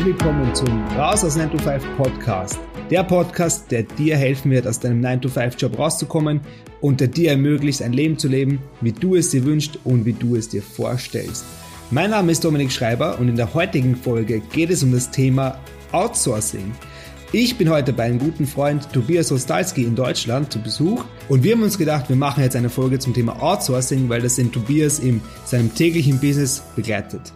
Herzlich willkommen zum Raus aus 9 to 5 Podcast. Der Podcast, der dir helfen wird, aus deinem 9 to 5 Job rauszukommen und der dir ermöglicht, ein Leben zu leben, wie du es dir wünschst und wie du es dir vorstellst. Mein Name ist Dominik Schreiber und in der heutigen Folge geht es um das Thema Outsourcing. Ich bin heute bei einem guten Freund Tobias Rostalski in Deutschland zu Besuch und wir haben uns gedacht, wir machen jetzt eine Folge zum Thema Outsourcing, weil das den Tobias in seinem täglichen Business begleitet.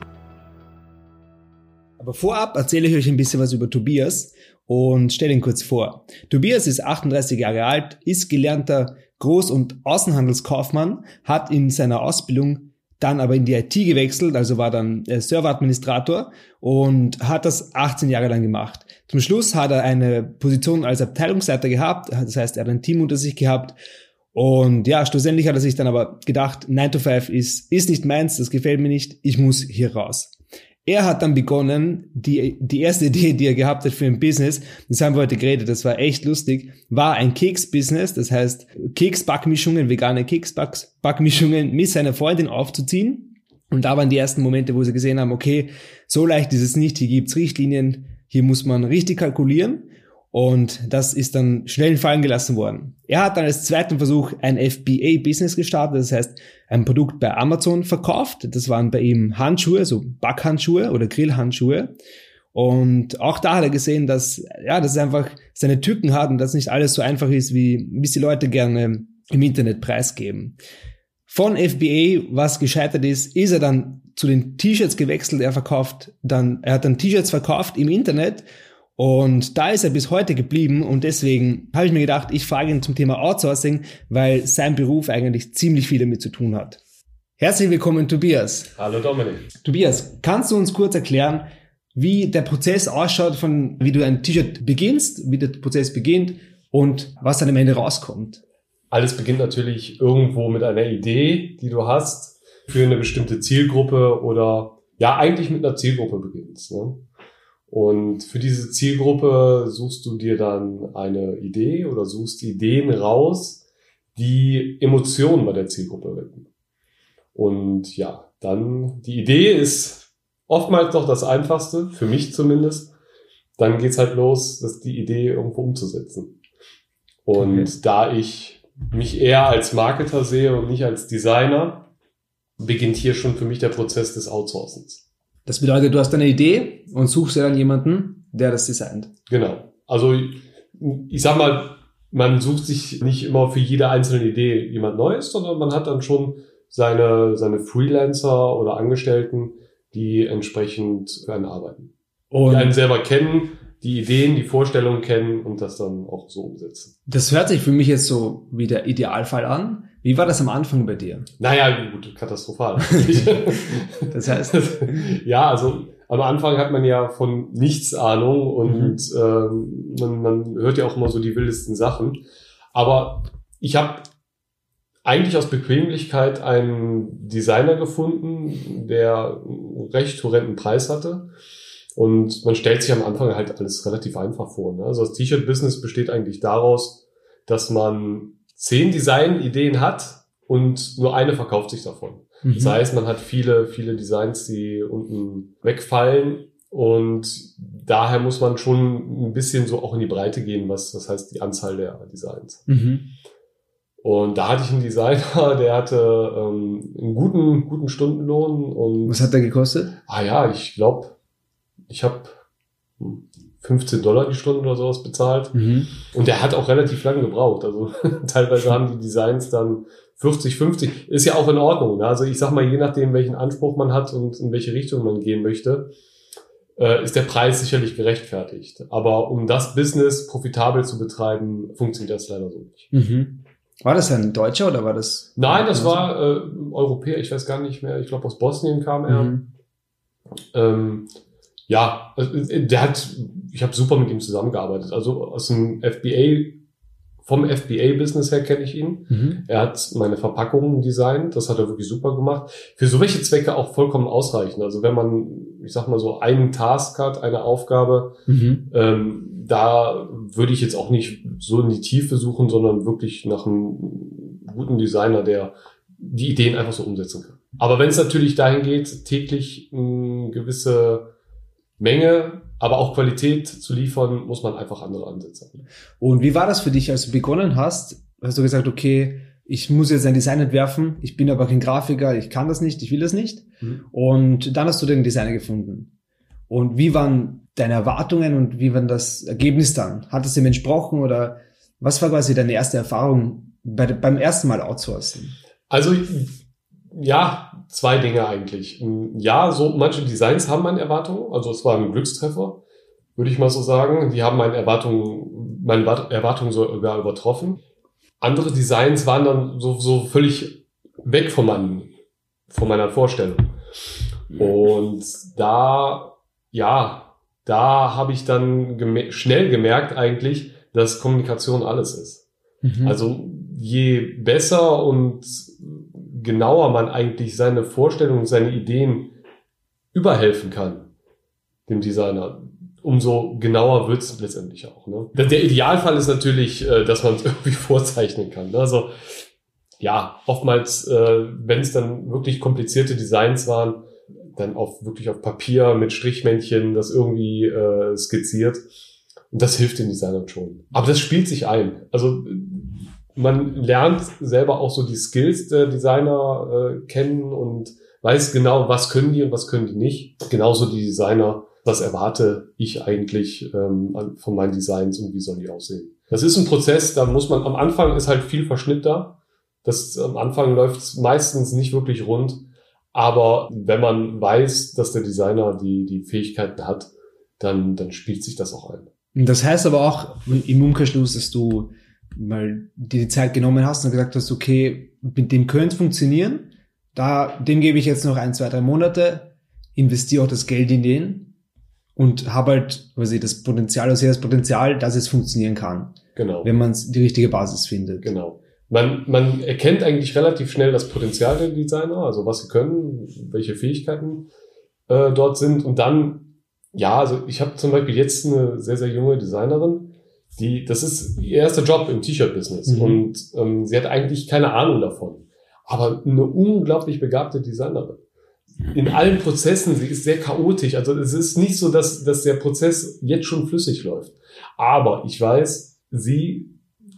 Aber vorab erzähle ich euch ein bisschen was über Tobias und stelle ihn kurz vor. Tobias ist 38 Jahre alt, ist gelernter Groß- und Außenhandelskaufmann, hat in seiner Ausbildung dann aber in die IT gewechselt, also war dann Serveradministrator und hat das 18 Jahre lang gemacht. Zum Schluss hat er eine Position als Abteilungsleiter gehabt, das heißt, er hat ein Team unter sich gehabt und ja, schlussendlich hat er sich dann aber gedacht, 9 to 5 ist, ist nicht meins, das gefällt mir nicht, ich muss hier raus. Er hat dann begonnen, die, die erste Idee, die er gehabt hat für ein Business, das haben wir heute geredet, das war echt lustig, war ein Keks-Business, das heißt Keks-Backmischungen, vegane Keks-Backmischungen mit seiner Freundin aufzuziehen. Und da waren die ersten Momente, wo sie gesehen haben, okay, so leicht ist es nicht, hier gibt's Richtlinien, hier muss man richtig kalkulieren. Und das ist dann schnell fallen gelassen worden. Er hat dann als zweiten Versuch ein FBA-Business gestartet, das heißt ein Produkt bei Amazon verkauft. Das waren bei ihm Handschuhe, so Backhandschuhe oder Grillhandschuhe. Und auch da hat er gesehen, dass, ja, dass es einfach seine Tücken hat und dass nicht alles so einfach ist, wie, wie es die Leute gerne im Internet preisgeben. Von FBA, was gescheitert ist, ist er dann zu den T-Shirts gewechselt. Er verkauft dann, er hat dann T-Shirts verkauft im Internet und da ist er bis heute geblieben und deswegen habe ich mir gedacht, ich frage ihn zum Thema Outsourcing, weil sein Beruf eigentlich ziemlich viel damit zu tun hat. Herzlich willkommen, Tobias. Hallo Dominik. Tobias, kannst du uns kurz erklären, wie der Prozess ausschaut, von wie du ein T-Shirt beginnst, wie der Prozess beginnt und was dann am Ende rauskommt? Alles beginnt natürlich irgendwo mit einer Idee, die du hast für eine bestimmte Zielgruppe oder ja, eigentlich mit einer Zielgruppe beginnst. Ne? Und für diese Zielgruppe suchst du dir dann eine Idee oder suchst Ideen raus, die Emotionen bei der Zielgruppe wecken. Und ja, dann die Idee ist oftmals doch das Einfachste, für mich zumindest. Dann geht's halt los, das die Idee irgendwo umzusetzen. Und okay. da ich mich eher als Marketer sehe und nicht als Designer, beginnt hier schon für mich der Prozess des Outsourcens. Das bedeutet, du hast eine Idee und suchst dir dann jemanden, der das designt. Genau. Also ich sag mal, man sucht sich nicht immer für jede einzelne Idee jemand Neues, sondern man hat dann schon seine, seine Freelancer oder Angestellten, die entsprechend für einen arbeiten. Und die einen selber kennen, die Ideen, die Vorstellungen kennen und das dann auch so umsetzen. Das hört sich für mich jetzt so wie der Idealfall an. Wie war das am Anfang bei dir? Naja, gut, katastrophal. das heißt? ja, also am Anfang hat man ja von nichts Ahnung und mhm. ähm, man, man hört ja auch immer so die wildesten Sachen. Aber ich habe eigentlich aus Bequemlichkeit einen Designer gefunden, der recht horrenden Preis hatte. Und man stellt sich am Anfang halt alles relativ einfach vor. Ne? Also das T-Shirt-Business besteht eigentlich daraus, dass man zehn Design-Ideen hat und nur eine verkauft sich davon. Mhm. Das heißt, man hat viele, viele Designs, die unten wegfallen und daher muss man schon ein bisschen so auch in die Breite gehen, was, was heißt die Anzahl der Designs. Mhm. Und da hatte ich einen Designer, der hatte ähm, einen guten, guten Stundenlohn. Und was hat der gekostet? Ah ja, ich glaube, ich habe 15 Dollar die Stunde oder sowas bezahlt. Mhm. Und der hat auch relativ lange gebraucht. Also teilweise haben die Designs dann 40, 50. Ist ja auch in Ordnung. Ne? Also ich sag mal, je nachdem, welchen Anspruch man hat und in welche Richtung man gehen möchte, äh, ist der Preis sicherlich gerechtfertigt. Aber um das Business profitabel zu betreiben, funktioniert das leider so nicht. Mhm. War das ein Deutscher oder war das? Nein, das war äh, Europäer, ich weiß gar nicht mehr. Ich glaube, aus Bosnien kam er. Mhm. Ähm, ja, also, äh, der hat, ich habe super mit ihm zusammengearbeitet. Also aus dem FBA, vom FBA-Business her kenne ich ihn. Mhm. Er hat meine Verpackungen designt, das hat er wirklich super gemacht. Für so welche Zwecke auch vollkommen ausreichend. Also wenn man, ich sag mal so, einen Task hat, eine Aufgabe, mhm. ähm, da würde ich jetzt auch nicht so in die Tiefe suchen, sondern wirklich nach einem guten Designer, der die Ideen einfach so umsetzen kann. Aber wenn es natürlich dahin geht, täglich eine gewisse Menge Aber auch Qualität zu liefern, muss man einfach andere Ansätze haben. Und wie war das für dich, als du begonnen hast? Hast du gesagt, okay, ich muss jetzt ein Design entwerfen, ich bin aber kein Grafiker, ich kann das nicht, ich will das nicht. Mhm. Und dann hast du den Designer gefunden. Und wie waren deine Erwartungen und wie war das Ergebnis dann? Hat es dem entsprochen oder was war quasi deine erste Erfahrung bei, beim ersten Mal outsourcen? Also ja, zwei Dinge eigentlich. Ja, so manche Designs haben meine Erwartungen, also es war ein Glückstreffer, würde ich mal so sagen. Die haben meine Erwartungen, meine Erwartungen sogar übertroffen. Andere Designs waren dann so, so völlig weg von, meinem, von meiner Vorstellung. Und da, ja, da habe ich dann gem schnell gemerkt eigentlich, dass Kommunikation alles ist. Mhm. Also je besser und genauer man eigentlich seine Vorstellungen, seine Ideen überhelfen kann, dem Designer, umso genauer wird es letztendlich auch. Ne? Der Idealfall ist natürlich, äh, dass man es irgendwie vorzeichnen kann. Ne? Also ja, oftmals, äh, wenn es dann wirklich komplizierte Designs waren, dann auf wirklich auf Papier mit Strichmännchen das irgendwie äh, skizziert. Und das hilft den Designern schon. Aber das spielt sich ein. Also man lernt selber auch so die Skills der Designer äh, kennen und weiß genau, was können die und was können die nicht. Genauso die Designer, was erwarte ich eigentlich ähm, von meinen Designs und wie sollen die aussehen. Das ist ein Prozess, da muss man, am Anfang ist halt viel Verschnitt da. Das, am Anfang läuft es meistens nicht wirklich rund. Aber wenn man weiß, dass der Designer die, die Fähigkeiten hat, dann, dann spielt sich das auch ein. Das heißt aber auch im Umkehrschluss, dass du mal dir die Zeit genommen hast und gesagt hast, okay, mit dem könnte es funktionieren, da, dem gebe ich jetzt noch ein, zwei, drei Monate, investiere auch das Geld in den und habe halt, weiß ich, das Potenzial, also das Potenzial, dass es funktionieren kann. Genau. Wenn man die richtige Basis findet. Genau. Man, man erkennt eigentlich relativ schnell das Potenzial der Designer, also was sie können, welche Fähigkeiten äh, dort sind. Und dann, ja, also ich habe zum Beispiel jetzt eine sehr, sehr junge Designerin, die, das ist ihr erster Job im T-Shirt-Business mhm. und ähm, sie hat eigentlich keine Ahnung davon. Aber eine unglaublich begabte Designerin. In allen Prozessen, sie ist sehr chaotisch. Also es ist nicht so, dass, dass der Prozess jetzt schon flüssig läuft. Aber ich weiß, sie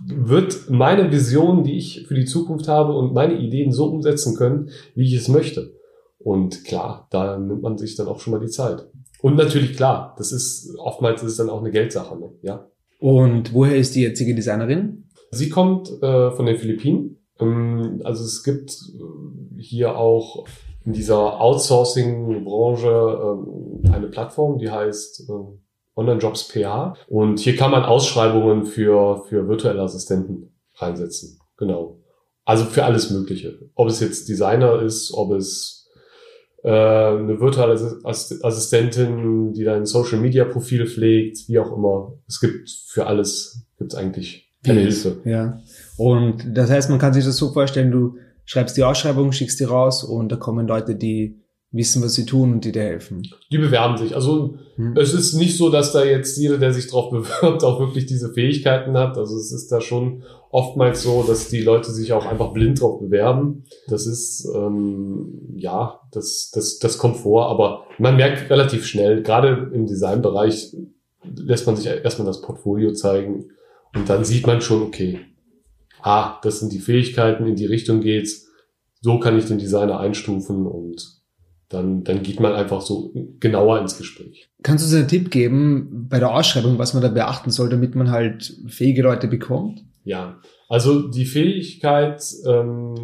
wird meine Vision, die ich für die Zukunft habe und meine Ideen so umsetzen können, wie ich es möchte. Und klar, da nimmt man sich dann auch schon mal die Zeit. Und natürlich klar, das ist oftmals ist es dann auch eine Geldsache, ne? ja. Und woher ist die jetzige Designerin? Sie kommt äh, von den Philippinen. Ähm, also es gibt äh, hier auch in dieser Outsourcing-Branche äh, eine Plattform, die heißt äh, Online-Jobs PA. Und hier kann man Ausschreibungen für, für virtuelle Assistenten reinsetzen. Genau. Also für alles Mögliche. Ob es jetzt Designer ist, ob es äh, eine virtuelle Assistentin, die dein Social Media Profil pflegt, wie auch immer. Es gibt für alles, gibt es eigentlich keine Hilfe. Ja. Und das heißt, man kann sich das so vorstellen, du schreibst die Ausschreibung, schickst die raus und da kommen Leute, die wissen, was sie tun und die dir helfen. Die bewerben sich. Also hm. es ist nicht so, dass da jetzt jeder, der sich drauf bewirbt, auch wirklich diese Fähigkeiten hat. Also es ist da schon oftmals so, dass die Leute sich auch einfach blind drauf bewerben. Das ist ähm, ja, das, das, das kommt vor, aber man merkt relativ schnell, gerade im Designbereich lässt man sich erstmal das Portfolio zeigen und dann sieht man schon, okay, ah, das sind die Fähigkeiten, in die Richtung geht's. So kann ich den Designer einstufen und dann, dann geht man einfach so genauer ins Gespräch. Kannst du uns einen Tipp geben bei der Ausschreibung, was man da beachten soll, damit man halt fähige Leute bekommt? Ja, also die Fähigkeit, ähm,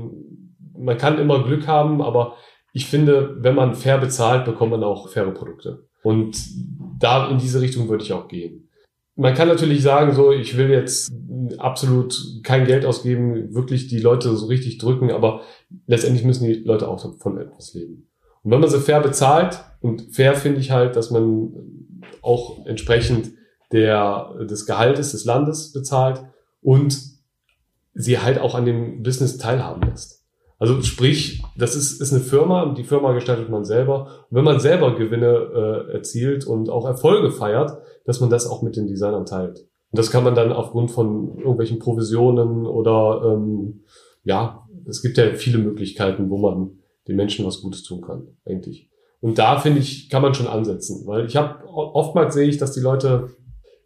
man kann immer Glück haben, aber ich finde, wenn man fair bezahlt, bekommt man auch faire Produkte. Und da in diese Richtung würde ich auch gehen. Man kann natürlich sagen, so, ich will jetzt absolut kein Geld ausgeben, wirklich die Leute so richtig drücken, aber letztendlich müssen die Leute auch davon etwas leben. Und wenn man sie fair bezahlt, und fair finde ich halt, dass man auch entsprechend der, des Gehaltes des Landes bezahlt und sie halt auch an dem Business teilhaben lässt. Also sprich, das ist, ist eine Firma, die Firma gestaltet man selber. Und wenn man selber Gewinne äh, erzielt und auch Erfolge feiert, dass man das auch mit den Designern teilt. Und das kann man dann aufgrund von irgendwelchen Provisionen oder ähm, ja, es gibt ja viele Möglichkeiten, wo man den Menschen was Gutes tun kann, eigentlich. Und da finde ich, kann man schon ansetzen, weil ich habe oftmals sehe ich, dass die Leute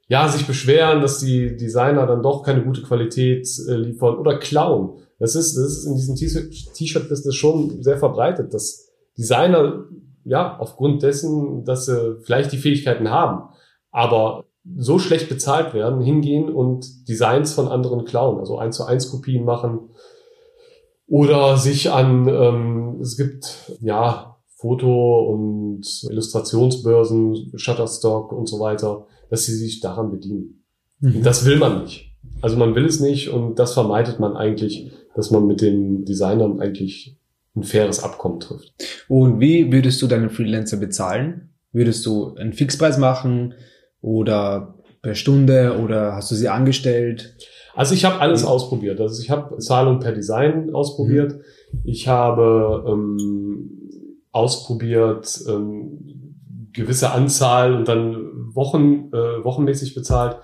ja sich beschweren, dass die Designer dann doch keine gute Qualität äh, liefern oder klauen. Das ist, das ist in diesem T-Shirt-Business schon sehr verbreitet, dass Designer ja aufgrund dessen, dass sie vielleicht die Fähigkeiten haben, aber so schlecht bezahlt werden, hingehen und Designs von anderen klauen, also eins zu eins Kopien machen oder sich an, ähm, es gibt ja Foto- und Illustrationsbörsen, Shutterstock und so weiter, dass sie sich daran bedienen. Mhm. Das will man nicht. Also man will es nicht und das vermeidet man eigentlich, dass man mit den Designern eigentlich ein faires Abkommen trifft. Und wie würdest du deinen Freelancer bezahlen? Würdest du einen Fixpreis machen oder per Stunde oder hast du sie angestellt? Also ich habe alles mhm. ausprobiert. Also ich habe Zahlung per Design ausprobiert. Mhm. Ich habe ähm, ausprobiert ähm, gewisse Anzahl und dann Wochen äh, wochenmäßig bezahlt.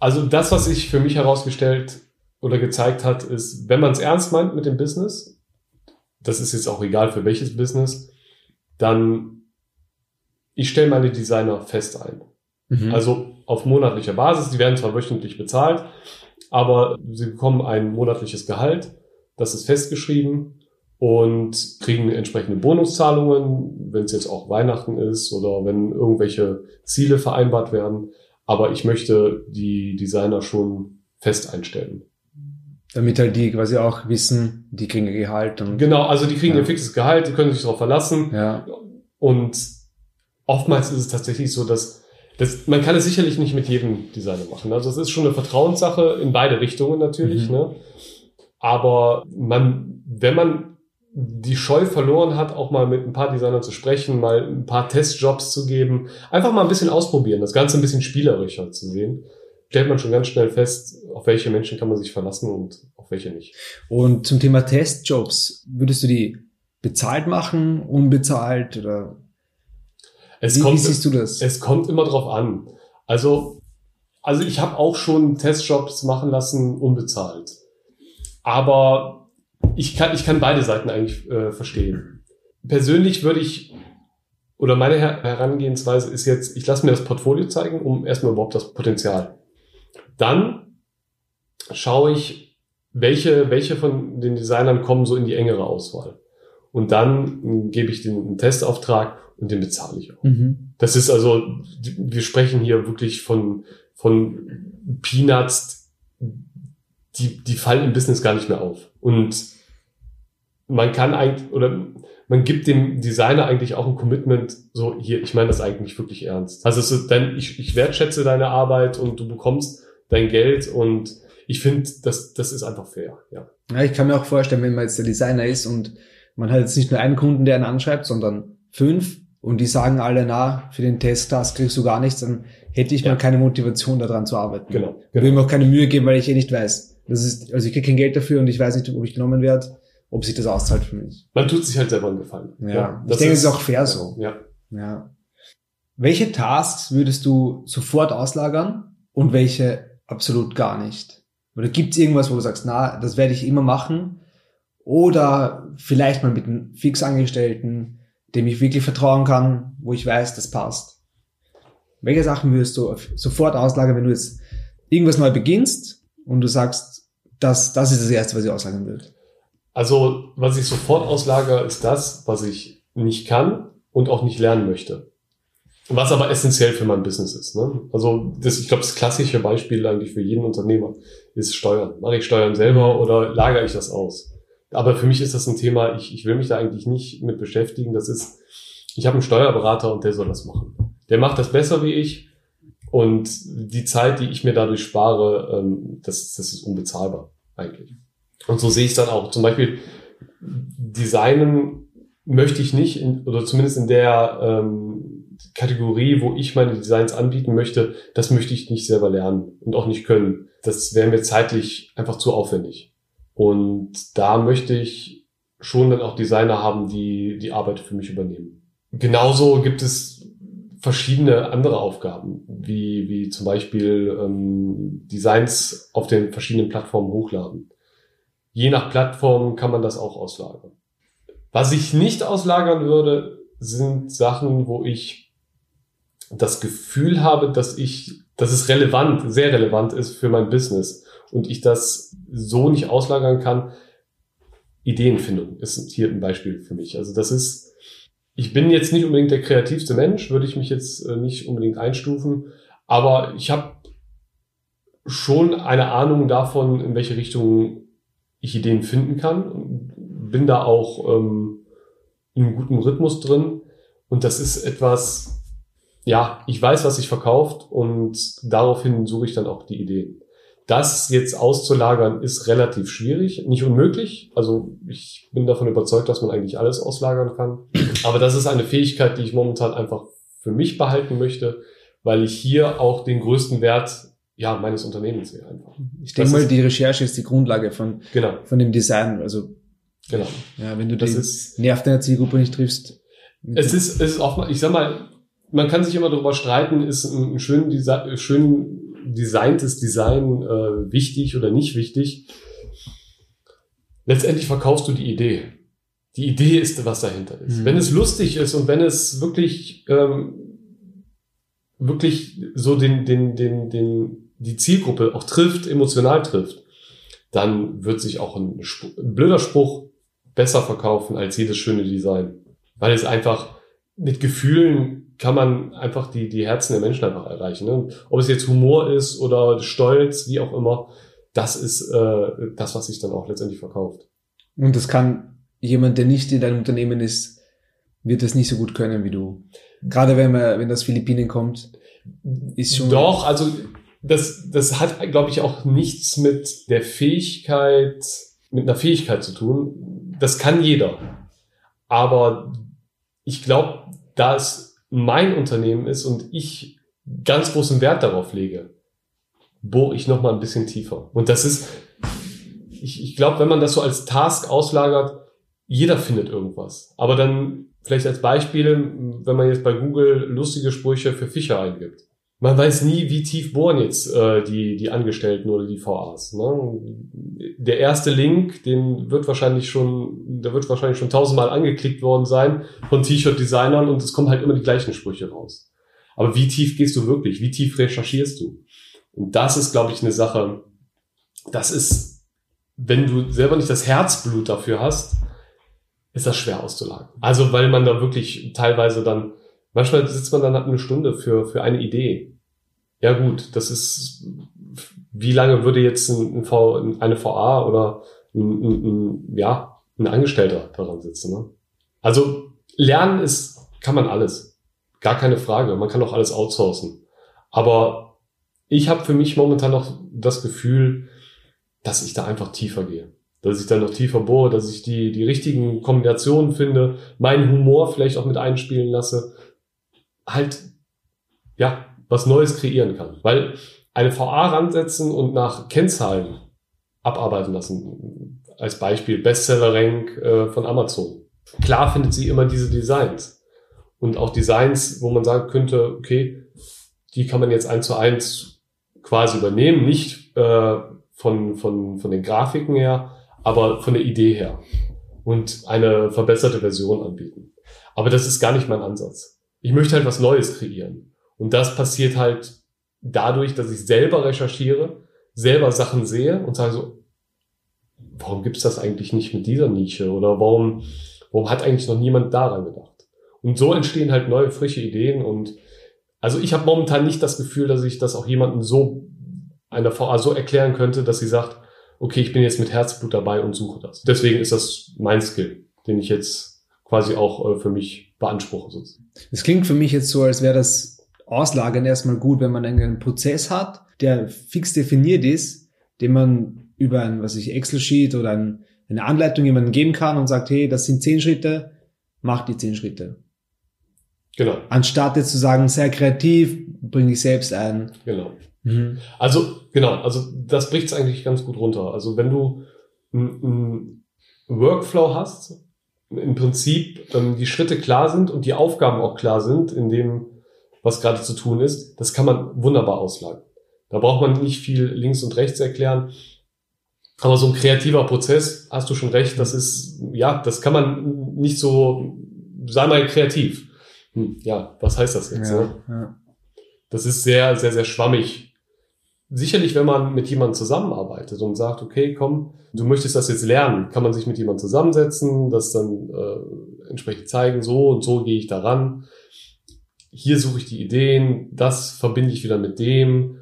Also das, was sich für mich herausgestellt oder gezeigt hat, ist, wenn man es ernst meint mit dem Business, das ist jetzt auch egal für welches Business, dann ich stelle meine Designer fest ein. Mhm. Also auf monatlicher Basis. Die werden zwar wöchentlich bezahlt, aber sie bekommen ein monatliches Gehalt. Das ist festgeschrieben und kriegen entsprechende Bonuszahlungen, wenn es jetzt auch Weihnachten ist oder wenn irgendwelche Ziele vereinbart werden. Aber ich möchte die Designer schon fest einstellen. Damit halt die quasi auch wissen, die kriegen ihr Gehalt. Und genau, also die kriegen ja. ihr fixes Gehalt, die können sich darauf verlassen. Ja. Und oftmals ist es tatsächlich so, dass das, man kann es sicherlich nicht mit jedem Designer machen. Also es ist schon eine Vertrauenssache in beide Richtungen natürlich. Mhm. Ne? Aber man, wenn man die Scheu verloren hat, auch mal mit ein paar Designern zu sprechen, mal ein paar Testjobs zu geben, einfach mal ein bisschen ausprobieren, das Ganze ein bisschen spielerischer zu sehen, stellt man schon ganz schnell fest, auf welche Menschen kann man sich verlassen und auf welche nicht. Und zum Thema Testjobs, würdest du die bezahlt machen, unbezahlt oder es wie, kommt, wie siehst du das? Es kommt immer drauf an. Also, also ich habe auch schon Testjobs machen lassen, unbezahlt. Aber ich kann, ich kann beide Seiten eigentlich äh, verstehen. Persönlich würde ich, oder meine Her Herangehensweise ist jetzt, ich lasse mir das Portfolio zeigen, um erstmal überhaupt das Potenzial. Dann schaue ich, welche, welche von den Designern kommen so in die engere Auswahl. Und dann gebe ich den einen Testauftrag und den bezahle ich auch. Mhm. Das ist also, wir sprechen hier wirklich von, von Peanuts, die, die fallen im Business gar nicht mehr auf. Und man kann eigentlich, oder man gibt dem Designer eigentlich auch ein Commitment, so hier, ich meine das eigentlich wirklich ernst. Also es ist dann, ich, ich wertschätze deine Arbeit und du bekommst dein Geld und ich finde, das, das ist einfach fair, ja. Ja, ich kann mir auch vorstellen, wenn man jetzt der Designer ist und man hat jetzt nicht nur einen Kunden, der ihn anschreibt, sondern fünf, und die sagen alle, na, für den Testtask kriegst du gar nichts, dann hätte ich ja. mal keine Motivation daran zu arbeiten. Genau. genau. Würde mir auch keine Mühe geben, weil ich eh nicht weiß. Das ist, also ich kriege kein Geld dafür und ich weiß nicht, ob ich genommen werde, ob sich das auszahlt für mich. Man tut sich halt selber einen Gefallen. Ja. ja ich denke, es ist auch fair ja. so. Ja. Ja. Welche Tasks würdest du sofort auslagern und welche absolut gar nicht? Oder gibt es irgendwas, wo du sagst, na, das werde ich immer machen? Oder vielleicht mal mit einem Fixangestellten dem ich wirklich vertrauen kann, wo ich weiß, das passt. Welche Sachen würdest du sofort auslagern, wenn du jetzt irgendwas neu beginnst und du sagst, das, das ist das Erste, was ich auslagern will? Also, was ich sofort auslagere, ist das, was ich nicht kann und auch nicht lernen möchte. Was aber essentiell für mein Business ist. Ne? Also, das, ich glaube, das klassische Beispiel eigentlich für jeden Unternehmer ist Steuern. Mache ich Steuern selber oder lagere ich das aus? Aber für mich ist das ein Thema, ich, ich will mich da eigentlich nicht mit beschäftigen. Das ist, ich habe einen Steuerberater und der soll das machen. Der macht das besser wie ich. Und die Zeit, die ich mir dadurch spare, ähm, das, das ist unbezahlbar eigentlich. Und so sehe ich es dann auch. Zum Beispiel Designen möchte ich nicht, in, oder zumindest in der ähm, Kategorie, wo ich meine Designs anbieten möchte, das möchte ich nicht selber lernen und auch nicht können. Das wäre mir zeitlich einfach zu aufwendig. Und da möchte ich schon dann auch Designer haben, die die Arbeit für mich übernehmen. Genauso gibt es verschiedene andere Aufgaben, wie, wie zum Beispiel ähm, Designs auf den verschiedenen Plattformen hochladen. Je nach Plattform kann man das auch auslagern. Was ich nicht auslagern würde, sind Sachen, wo ich das Gefühl habe, dass ich, dass es relevant, sehr relevant ist für mein Business und ich das so nicht auslagern kann. Ideenfindung ist hier ein Beispiel für mich. Also das ist, ich bin jetzt nicht unbedingt der kreativste Mensch, würde ich mich jetzt äh, nicht unbedingt einstufen, aber ich habe schon eine Ahnung davon, in welche Richtung ich Ideen finden kann. Bin da auch ähm, in einem guten Rhythmus drin. Und das ist etwas, ja, ich weiß, was sich verkauft und daraufhin suche ich dann auch die Ideen. Das jetzt auszulagern ist relativ schwierig, nicht unmöglich. Also ich bin davon überzeugt, dass man eigentlich alles auslagern kann. Aber das ist eine Fähigkeit, die ich momentan einfach für mich behalten möchte, weil ich hier auch den größten Wert ja, meines Unternehmens sehe einfach. Ich denke mal, die Recherche ist die Grundlage von, genau. von dem Design. Also, genau. Ja, wenn du das ist, Nerv deiner Zielgruppe nicht triffst. Es ist, es ist auch, ich sag mal, man kann sich immer darüber streiten, ist ein schön, schön designtes Design äh, wichtig oder nicht wichtig. Letztendlich verkaufst du die Idee. Die Idee ist, was dahinter ist. Mhm. Wenn es lustig ist und wenn es wirklich, ähm, wirklich so den, den, den, den, die Zielgruppe auch trifft, emotional trifft, dann wird sich auch ein, ein blöder Spruch besser verkaufen als jedes schöne Design. Weil es einfach mit Gefühlen kann man einfach die, die Herzen der Menschen einfach erreichen. Ne? Ob es jetzt Humor ist oder Stolz, wie auch immer, das ist äh, das, was sich dann auch letztendlich verkauft. Und das kann jemand, der nicht in deinem Unternehmen ist, wird das nicht so gut können wie du. Gerade wenn man, wenn das Philippinen kommt, ist schon. Doch, also das, das hat, glaube ich, auch nichts mit der Fähigkeit, mit einer Fähigkeit zu tun. Das kann jeder. Aber ich glaube, da es mein Unternehmen ist und ich ganz großen Wert darauf lege, bohre ich noch mal ein bisschen tiefer. Und das ist, ich, ich glaube, wenn man das so als Task auslagert, jeder findet irgendwas. Aber dann vielleicht als Beispiel, wenn man jetzt bei Google lustige Sprüche für Fischer eingibt man weiß nie, wie tief bohren jetzt äh, die, die Angestellten oder die VAs. Ne? Der erste Link, den wird wahrscheinlich schon, der wird wahrscheinlich schon tausendmal angeklickt worden sein von T-Shirt-Designern und es kommen halt immer die gleichen Sprüche raus. Aber wie tief gehst du wirklich? Wie tief recherchierst du? Und das ist, glaube ich, eine Sache, das ist, wenn du selber nicht das Herzblut dafür hast, ist das schwer auszulagern. Also, weil man da wirklich teilweise dann Manchmal sitzt man dann halt eine Stunde für, für eine Idee. Ja gut, das ist, wie lange würde jetzt ein, ein v, eine VA oder ein, ein, ja, ein Angestellter daran sitzen? Ne? Also lernen ist, kann man alles. Gar keine Frage. Man kann auch alles outsourcen. Aber ich habe für mich momentan noch das Gefühl, dass ich da einfach tiefer gehe. Dass ich da noch tiefer bohre, dass ich die, die richtigen Kombinationen finde, meinen Humor vielleicht auch mit einspielen lasse halt, ja, was Neues kreieren kann. Weil eine VA ransetzen und nach Kennzahlen abarbeiten lassen, als Beispiel Bestseller-Rank äh, von Amazon. Klar findet sie immer diese Designs. Und auch Designs, wo man sagen könnte, okay, die kann man jetzt eins zu eins quasi übernehmen, nicht äh, von, von, von den Grafiken her, aber von der Idee her und eine verbesserte Version anbieten. Aber das ist gar nicht mein Ansatz ich möchte halt was Neues kreieren. Und das passiert halt dadurch, dass ich selber recherchiere, selber Sachen sehe und sage so, warum gibt's das eigentlich nicht mit dieser Nische? Oder warum, warum hat eigentlich noch niemand daran gedacht? Und so entstehen halt neue, frische Ideen. Und also ich habe momentan nicht das Gefühl, dass ich das auch jemandem so einer VA so erklären könnte, dass sie sagt, okay, ich bin jetzt mit Herzblut dabei und suche das. Deswegen ist das mein Skill, den ich jetzt quasi auch äh, für mich beanspruchen. Sozusagen. Es klingt für mich jetzt so, als wäre das Auslagern erstmal gut, wenn man einen Prozess hat, der fix definiert ist, den man über ein, was ich, Excel-Sheet oder ein, eine Anleitung jemandem geben kann und sagt, hey, das sind zehn Schritte, mach die zehn Schritte. Genau. Anstatt jetzt zu sagen, sehr kreativ, bringe ich selbst ein. Genau. Mhm. Also, genau, also das bricht es eigentlich ganz gut runter. Also wenn du einen Workflow hast, im Prinzip ähm, die Schritte klar sind und die Aufgaben auch klar sind, in dem, was gerade zu tun ist, das kann man wunderbar auslagern. Da braucht man nicht viel links und rechts erklären. Aber so ein kreativer Prozess, hast du schon recht, das ist, ja, das kann man nicht so, sei mal kreativ. Hm, ja, was heißt das jetzt? Ja, Ne? ja. Das ist sehr, sehr, sehr schwammig. Sicherlich, wenn man mit jemandem zusammenarbeitet und sagt, okay, komm, du möchtest das jetzt lernen, kann man sich mit jemandem zusammensetzen, das dann äh, entsprechend zeigen, so und so gehe ich daran. Hier suche ich die Ideen, das verbinde ich wieder mit dem.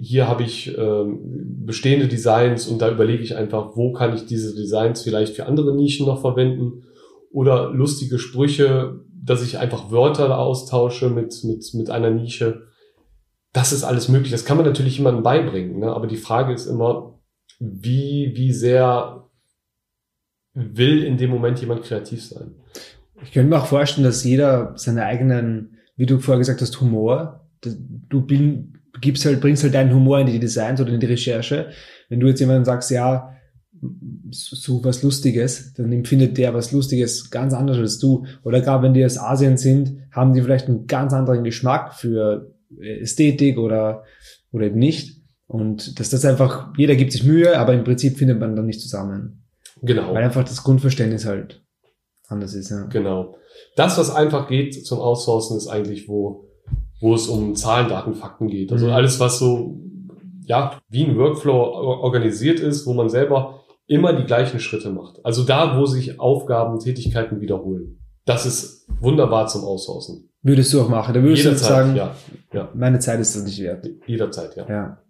Hier habe ich ähm, bestehende Designs und da überlege ich einfach, wo kann ich diese Designs vielleicht für andere Nischen noch verwenden oder lustige Sprüche, dass ich einfach Wörter austausche mit, mit, mit einer Nische. Das ist alles möglich. Das kann man natürlich jemandem beibringen. Ne? Aber die Frage ist immer, wie, wie sehr will in dem Moment jemand kreativ sein? Ich könnte mir auch vorstellen, dass jeder seine eigenen, wie du vorher gesagt hast, Humor, du gibst halt, bringst halt deinen Humor in die Designs oder in die Recherche. Wenn du jetzt jemandem sagst, ja, so was Lustiges, dann empfindet der was Lustiges ganz anders als du. Oder gerade wenn die aus Asien sind, haben die vielleicht einen ganz anderen Geschmack für Ästhetik oder, oder eben nicht. Und dass das einfach, jeder gibt sich Mühe, aber im Prinzip findet man dann nicht zusammen. Genau. Weil einfach das Grundverständnis halt anders ist, ja. Genau. Das, was einfach geht zum Outsourcen, ist eigentlich, wo, wo es um Zahlen, Daten, Fakten geht. Also Mhm. alles, was so, ja, wie ein Workflow or- organisiert ist, wo man selber immer die gleichen Schritte macht. Also da, wo sich Aufgaben, Tätigkeiten wiederholen. Das ist wunderbar zum Outsourcen. Würdest du auch machen. Da würdest du Jederzeit, sagen, ja. Ja, meine Zeit ist das nicht wert. jederzeit, ja. Ja.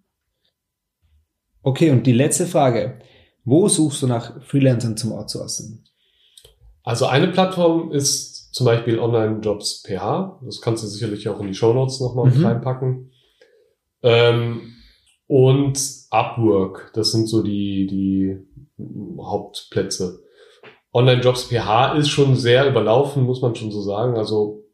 Okay, und die letzte Frage. Wo suchst du nach Freelancern zum Outsourcen? Also eine Plattform ist zum Beispiel Online-Jobs.ph. Das kannst du sicherlich auch in die Shownotes nochmal Mhm. reinpacken. Ähm, und Upwork, das sind so die, die Hauptplätze. Online-Jobs.ph ist schon sehr überlaufen, muss man schon so sagen. Also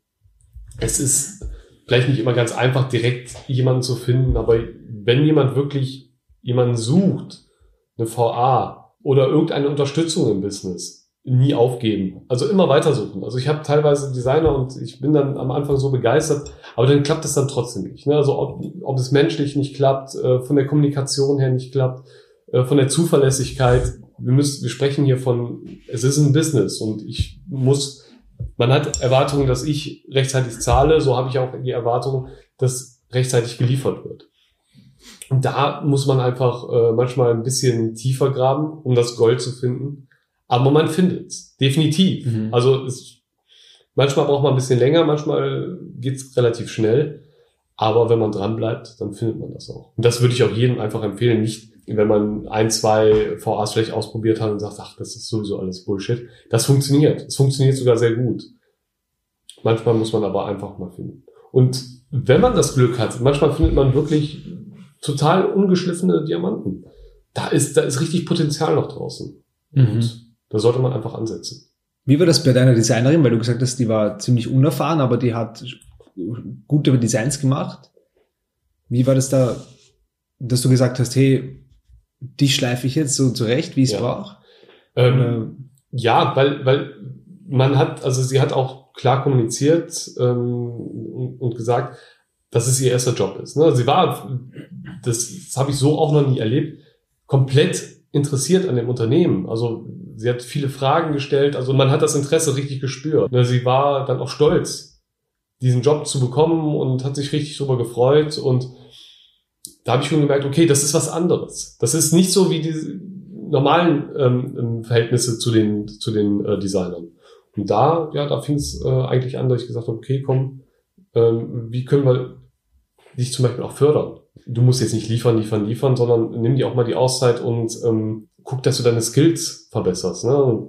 es ist vielleicht nicht immer ganz einfach, direkt jemanden zu finden, aber wenn jemand wirklich jemanden sucht, eine VA oder irgendeine Unterstützung im Business, nie aufgeben. Also immer weitersuchen. Also ich habe teilweise Designer und ich bin dann am Anfang so begeistert, aber dann klappt es dann trotzdem nicht. Ne? Also ob, ob es menschlich nicht klappt, äh, von der Kommunikation her nicht klappt, äh, von der Zuverlässigkeit. Wir müssen, wir sprechen hier von, es ist ein Business und ich muss, man hat Erwartungen, dass ich rechtzeitig zahle, so habe ich auch die Erwartung, dass rechtzeitig geliefert wird. Und da muss man einfach äh, manchmal ein bisschen tiefer graben, um das Gold zu finden. Aber man findet es, definitiv. Mhm. Also es, manchmal braucht man ein bisschen länger, manchmal geht's relativ schnell. Aber wenn man dran bleibt, dann findet man das auch. Und das würde ich auch jedem einfach empfehlen. Nicht, wenn man ein, zwei VAs vielleicht ausprobiert hat und sagt, ach, das ist sowieso alles Bullshit. Das funktioniert. Es funktioniert sogar sehr gut. Manchmal muss man aber einfach mal finden. Und wenn man das Glück hat, manchmal findet man wirklich total ungeschliffene Diamanten. Da ist, da ist richtig Potenzial noch draußen. Mhm. Und da sollte man einfach ansetzen. Wie war das bei deiner Designerin? Weil du gesagt hast, die war ziemlich unerfahren, aber die hat gute Designs gemacht. Wie war das da, dass du gesagt hast, hey, die schleife ich jetzt so zurecht, wie ich es Ja. brauche? Ähm, Ja, weil, weil man hat, also sie hat auch klar kommuniziert ähm, und, und gesagt, dass es ihr erster Job ist. Ne? Sie war, das, das habe ich so auch noch nie erlebt, komplett interessiert an dem Unternehmen. Also sie hat viele Fragen gestellt, also man hat das Interesse richtig gespürt. Ne? Sie war dann auch stolz, diesen Job zu bekommen und hat sich richtig darüber gefreut und da habe ich schon gemerkt, okay, das ist was anderes. Das ist nicht so wie diese normalen ähm, ähm, Verhältnisse zu den, zu den äh, Designern. Und da, ja, da fing es äh, eigentlich an, dass ich gesagt habe, okay, komm, ähm, wie können wir dich zum Beispiel auch fördern? Du musst jetzt nicht liefern, liefern, liefern, sondern nimm dir auch mal die Auszeit und ähm, guck, dass du deine Skills verbesserst, ne?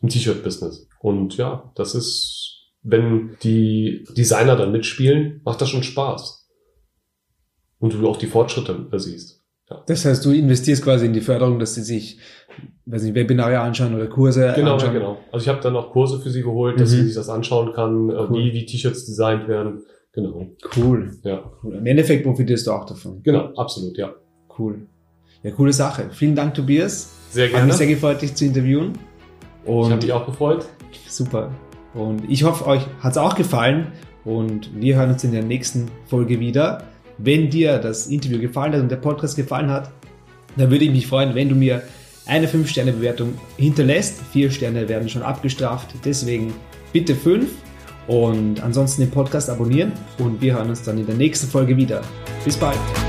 Im T-Shirt-Business. Und ja, das ist, wenn die Designer dann mitspielen, macht das schon Spaß. Und du auch die Fortschritte äh, siehst. Das heißt, du investierst quasi in die Förderung, dass sie sich, weiß nicht, Webinare anschauen oder Kurse Genau, ja, anschauen. genau. Also ich habe dann auch Kurse für sie geholt, dass Mhm. sie sich das anschauen kann, äh, Cool. wie, wie T-Shirts designt werden. Genau. Cool. Ja, cool. Im Endeffekt profitierst du auch davon. genau, absolut, ja. Cool. Ja, coole Sache. Vielen Dank, Tobias. Sehr Hat gerne. mich sehr gefreut, dich zu interviewen. ich habe Und mich auch gefreut. super. Und ich hoffe, euch hat's auch gefallen. Und wir hören uns in der nächsten Folge wieder. Wenn dir das Interview gefallen hat und der Podcast gefallen hat, dann würde ich mich freuen, wenn du mir eine 5-Sterne-Bewertung hinterlässt. Vier Sterne werden schon abgestraft, deswegen bitte 5 und ansonsten den Podcast abonnieren und wir hören uns dann in der nächsten Folge wieder. Bis bald!